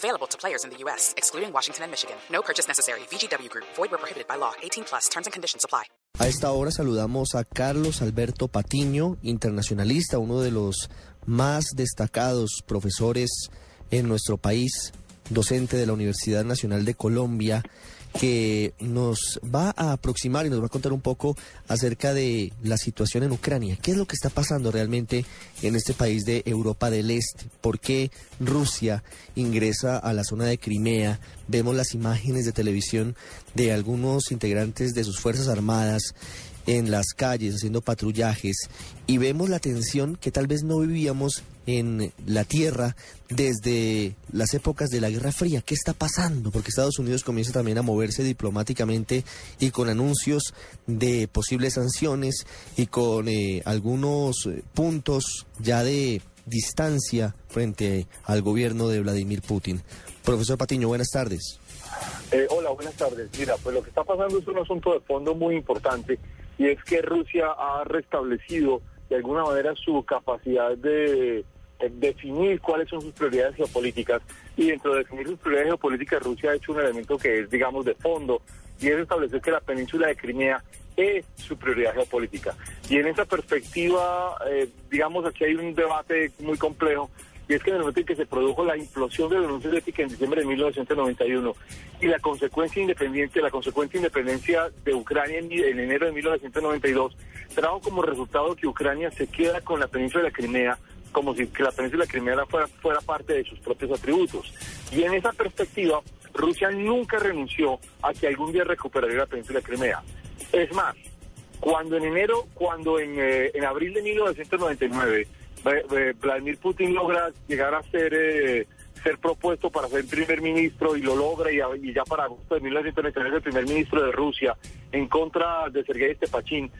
Available to players in the U.S., excluding Washington and Michigan. No purchase necessary. VGW Group. Void where prohibited by law. 18 plus. Terms and conditions apply. A esta hora saludamos a Carlos Alberto Patiño, internacionalista, uno de los más destacados profesores en nuestro país, docente de la Universidad Nacional de Colombia, que nos va a aproximar y nos va a contar un poco acerca de la situación en Ucrania. ¿Qué es lo que está pasando realmente en este país de Europa del Este? ¿Por qué Rusia ingresa a la zona de Crimea? Vemos las imágenes de televisión de algunos integrantes de sus Fuerzas Armadas en las calles haciendo patrullajes y vemos la tensión que tal vez no vivíamos en la tierra desde las épocas de la Guerra Fría. ¿Qué está pasando? Porque Estados Unidos comienza también a moverse diplomáticamente y con anuncios de posibles sanciones y con eh, algunos eh, puntos ya de distancia frente al gobierno de Vladimir Putin. Profesor Patiño, buenas tardes. Eh, hola, buenas tardes. Mira, pues lo que está pasando es un asunto de fondo muy importante y es que Rusia ha restablecido de alguna manera su capacidad de, definir cuáles son sus prioridades geopolíticas y dentro de definir sus prioridades geopolíticas Rusia ha hecho un elemento que es digamos de fondo y es establecer que la península de Crimea es su prioridad geopolítica. Y en esa perspectiva, eh, digamos, aquí hay un debate muy complejo y es que en el momento en que se produjo la implosión de la Unión Soviética en diciembre de 1991 y la consecuencia independiente, la consecuente independencia de Ucrania en, enero de 1992, trajo como resultado que Ucrania se queda con la península de la Crimea como si la península de la Crimea fuera, fuera parte de sus propios atributos. Y en esa perspectiva, Rusia nunca renunció a que algún día recuperaría la península de Crimea. Es más, cuando en enero, cuando en, eh, en abril de 1999 Vladimir Putin logra llegar a ser eh, ser propuesto para ser primer ministro y lo logra y, ya para agosto de 1999 es el primer ministro de Rusia en contra de Sergei Stepachín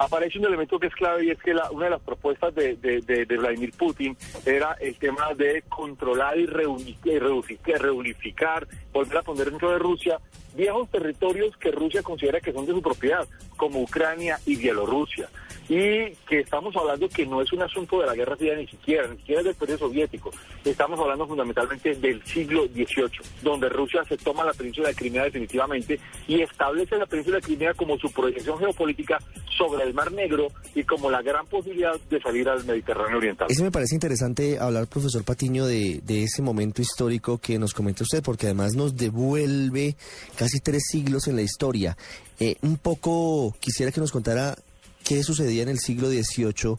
aparece un elemento que es clave y es que una de las propuestas de, Vladimir Putin era el tema de controlar y reunificar, volver a poner dentro de Rusia viejos territorios que Rusia considera que son de su propiedad, como Ucrania y Bielorrusia y que estamos hablando que no es un asunto de la Guerra Fría ni siquiera, ni siquiera del periodo soviético, estamos hablando fundamentalmente del siglo XVIII, donde Rusia se toma la península de Crimea definitivamente y establece la península de Crimea como su proyección geopolítica sobre el Mar Negro y como la gran posibilidad de salir al Mediterráneo Oriental. Eso me parece interesante hablar, profesor Patiño, de, ese momento histórico que nos comenta usted, porque además nos devuelve casi tres siglos en la historia. Eh, un poco quisiera que nos contara ¿Qué sucedía en el siglo XVIII?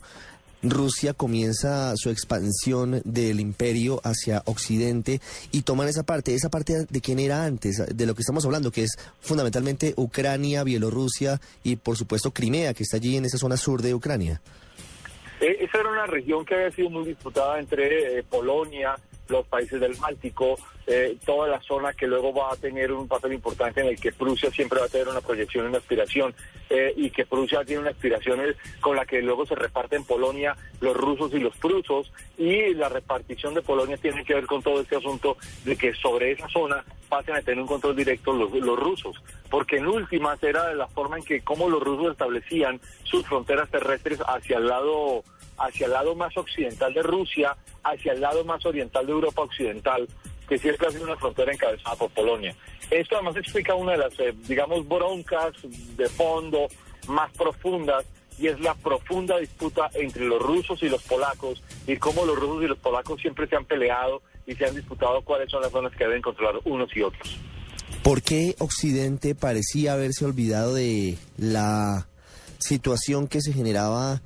Rusia comienza su expansión del imperio hacia Occidente y toman esa parte, esa parte de quién era antes, de lo que estamos hablando, que es fundamentalmente Ucrania, Bielorrusia y por supuesto Crimea, que está allí en esa zona sur de Ucrania. Eh, esa era una región que había sido muy disputada entre eh, Polonia, los países del Báltico, eh, toda la zona que luego va a tener un papel importante en el que Prusia siempre va a tener una proyección, una aspiración, eh, y que Prusia tiene una aspiración con la que luego se reparten Polonia los rusos y los prusos, y la repartición de Polonia tiene que ver con todo este asunto de que sobre esa zona pasen a tener un control directo los, los rusos, porque en últimas era la forma en que como los rusos establecían sus fronteras terrestres hacia el lado hacia el lado más occidental de Rusia, hacia el lado más oriental de Europa Occidental, que siempre ha sido una frontera encabezada por Polonia. Esto además explica una de las, eh, digamos, broncas de fondo más profundas y es la profunda disputa entre los rusos y los polacos y cómo los rusos y los polacos siempre se han peleado y se han disputado cuáles son las zonas que deben controlar unos y otros. ¿Por qué Occidente parecía haberse olvidado de la situación que se generaba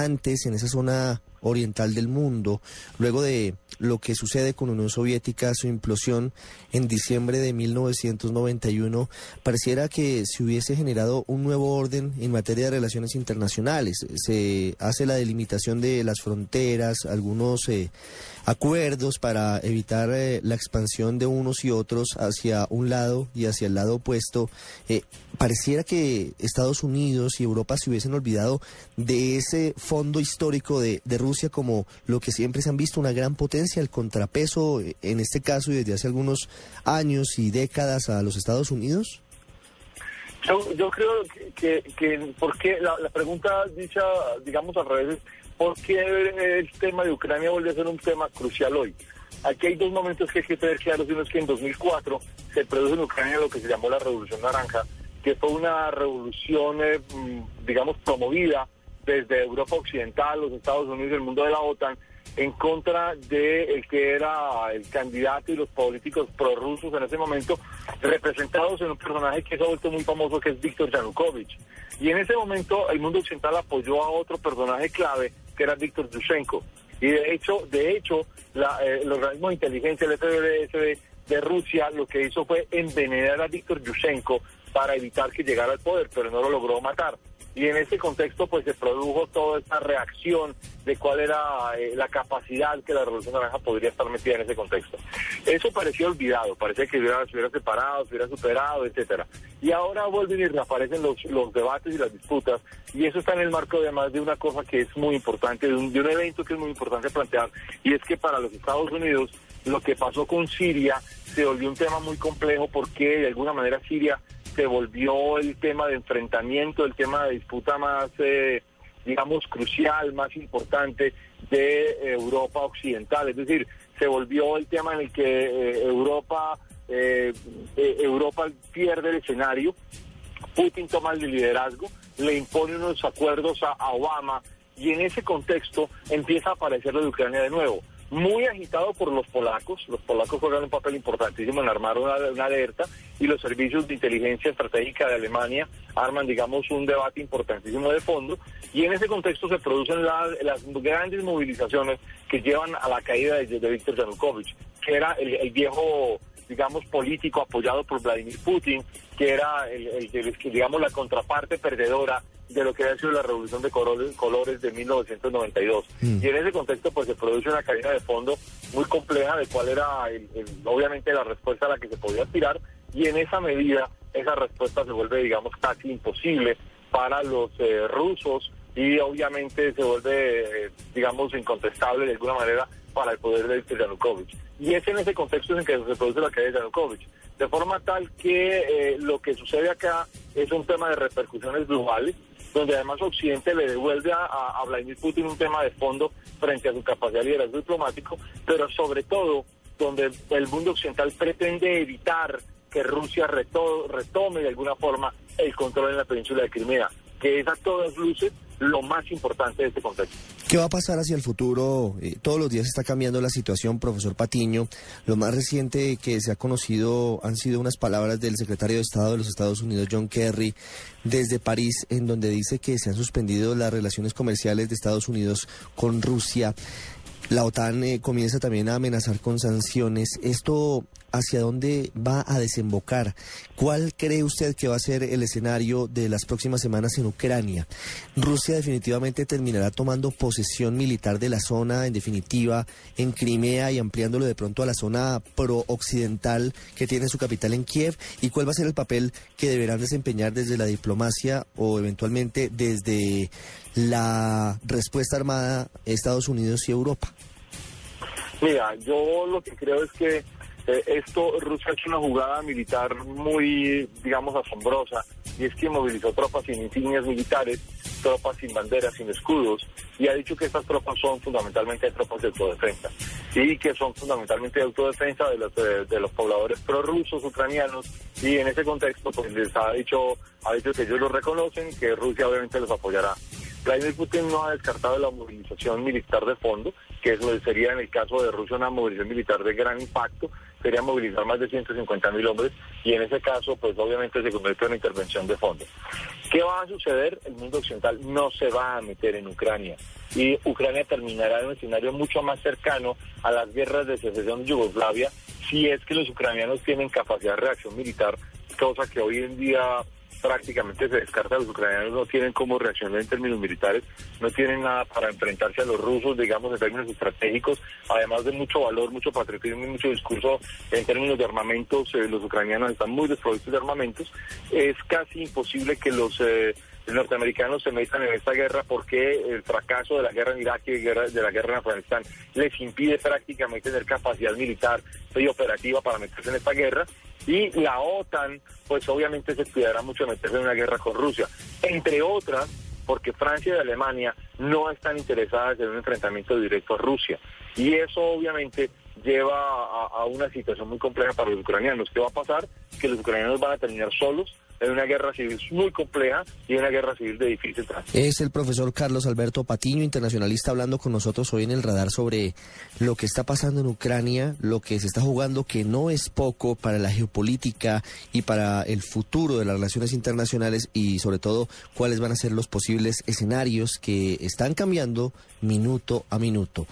antes en esa zona oriental del mundo, luego de lo que sucede con Unión Soviética, su implosión en diciembre de 1991, pareciera que se hubiese generado un nuevo orden en materia de relaciones internacionales. Se hace la delimitación de las fronteras, algunos eh, acuerdos para evitar eh, la expansión de unos y otros hacia un lado y hacia el lado opuesto. Eh, pareciera que Estados Unidos y Europa se hubiesen olvidado de ese fondo histórico de, Rusia como lo que siempre se han visto, una gran potencia, el contrapeso en este caso y desde hace algunos años y décadas a los Estados Unidos? Yo, yo creo que, que, porque la, pregunta dicha, digamos al revés, ¿por qué el tema de Ucrania vuelve a ser un tema crucial hoy? Aquí hay dos momentos que hay que tener claros. Uno es que en 2004 se produjo en Ucrania lo que se llamó la Revolución Naranja, que fue una revolución, eh, mm, digamos, promovida desde Europa Occidental, los Estados Unidos el mundo de la OTAN, en contra de el que era el candidato y los políticos prorrusos en ese momento, representados en un personaje que se ha vuelto muy famoso, que es Víctor Yanukovych. Y en ese momento el mundo occidental apoyó a otro personaje clave, que era Víctor Yushchenko. Y de hecho, de hecho, la, eh, organismo de inteligencia, el FBS de Rusia, lo que hizo fue envenenar a Víctor Yushchenko para evitar que llegara al poder, pero no lo logró matar. Y en ese contexto pues se produjo toda esta reacción de cuál era eh, la capacidad que la Revolución Naranja podría estar metida en ese contexto. Eso parecía olvidado, parecía que hubiera, se hubiera separado, se hubiera superado, etcétera. Y ahora vuelven y reaparecen los, los debates y las disputas, y eso está en el marco además de una cosa que es muy importante, de un, de un evento que es muy importante plantear, y es que para los Estados Unidos lo que pasó con Siria se volvió un tema muy complejo porque de alguna manera Siria se volvió el tema de enfrentamiento, el tema de disputa más, eh, digamos, crucial, más importante de Europa Occidental. Es decir, se volvió el tema en el que eh, Europa, eh, Europa pierde el escenario, Putin toma el liderazgo, le impone unos acuerdos a Obama y en ese contexto empieza a aparecer lo de Ucrania de nuevo muy agitado por los polacos. Los polacos juegan un papel importantísimo en armar una, alerta y los servicios de inteligencia estratégica de Alemania arman, digamos, un debate importantísimo de fondo. Y en ese contexto se producen las grandes movilizaciones que llevan a la caída de, de Víctor Yanukovych, que era el, viejo digamos, político apoyado por Vladimir Putin, que era, el, digamos, la contraparte perdedora de lo que ha sido la revolución de colores, de 1992. Mm. Y en ese contexto pues se produce una caída de fondo muy compleja de cuál era obviamente la respuesta a la que se podía aspirar y en esa medida esa respuesta se vuelve digamos casi imposible para los eh, rusos y obviamente se vuelve eh, digamos incontestable de alguna manera para el poder de Yanukovych. Y es en ese contexto en que se produce la caída de Yanukovych. De forma tal que eh, lo que sucede acá es un tema de repercusiones globales donde además Occidente le devuelve a, Vladimir Putin un tema de fondo frente a su capacidad de liderazgo diplomático, pero sobre todo donde el mundo occidental pretende evitar que Rusia retome de alguna forma el control en la península de Crimea, que es a todas luces lo más importante de este contexto. ¿Qué va a pasar hacia el futuro? Eh, todos los días está cambiando la situación, profesor Patiño. Lo más reciente que se ha conocido han sido unas palabras del secretario de Estado de los Estados Unidos, John Kerry, desde París, en donde dice que se han suspendido las relaciones comerciales de Estados Unidos con Rusia. La OTAN eh, comienza también a amenazar con sanciones. ¿Esto hacia dónde va a desembocar? ¿Cuál cree usted que va a ser el escenario de las próximas semanas en Ucrania? ¿Rusia definitivamente terminará tomando posesión militar de la zona, en definitiva, en Crimea y ampliándolo de pronto a la zona pro-occidental que tiene su capital en Kiev? ¿Y cuál va a ser el papel que deberán desempeñar desde la diplomacia o eventualmente desde la respuesta armada Estados Unidos y Europa? Mira, yo lo que creo es que eh, esto, Rusia ha hecho una jugada militar muy, digamos, asombrosa, y es que movilizó tropas sin insignias militares, tropas sin banderas, sin escudos, y ha dicho que estas tropas son fundamentalmente tropas de autodefensa, y que son fundamentalmente de autodefensa de los, de, de los pobladores prorrusos ucranianos, y en ese contexto, pues les ha dicho, ha dicho que ellos lo reconocen, que Rusia obviamente los apoyará. Vladimir Putin no ha descartado la movilización militar de fondo, que eso sería en el caso de Rusia una movilización militar de gran impacto, sería movilizar más de 150 mil hombres y en ese caso pues obviamente se convierte en una intervención de fondo. ¿Qué va a suceder? El mundo occidental no se va a meter en Ucrania y Ucrania terminará en un escenario mucho más cercano a las guerras de secesión de Yugoslavia si es que los ucranianos tienen capacidad de reacción militar, cosa que hoy en día prácticamente se descarta. Los ucranianos no tienen cómo reaccionar en términos militares, no tienen nada para enfrentarse a los rusos, digamos, en términos estratégicos, además de mucho valor, mucho patriotismo y mucho discurso en términos de armamentos. Eh, los ucranianos están muy desprovistos de armamentos. Es casi imposible que los eh, norteamericanos se metan en esta guerra porque el fracaso de la guerra en Irak y de la guerra en Afganistán les impide prácticamente tener capacidad militar y operativa para meterse en esta guerra. Y la OTAN, pues obviamente se cuidará mucho de meterse en una guerra con Rusia. Entre otras, porque Francia y Alemania no están interesadas en un enfrentamiento directo a Rusia. Y eso obviamente lleva a, una situación muy compleja para los ucranianos. ¿Qué va a pasar? Que los ucranianos van a terminar solos en una guerra civil muy compleja y una guerra civil de difícil tránsito. Es el profesor Carlos Alberto Patiño, internacionalista, hablando con nosotros hoy en el radar sobre lo que está pasando en Ucrania, lo que se está jugando, que no es poco para la geopolítica y para el futuro de las relaciones internacionales y sobre todo cuáles van a ser los posibles escenarios que están cambiando minuto a minuto.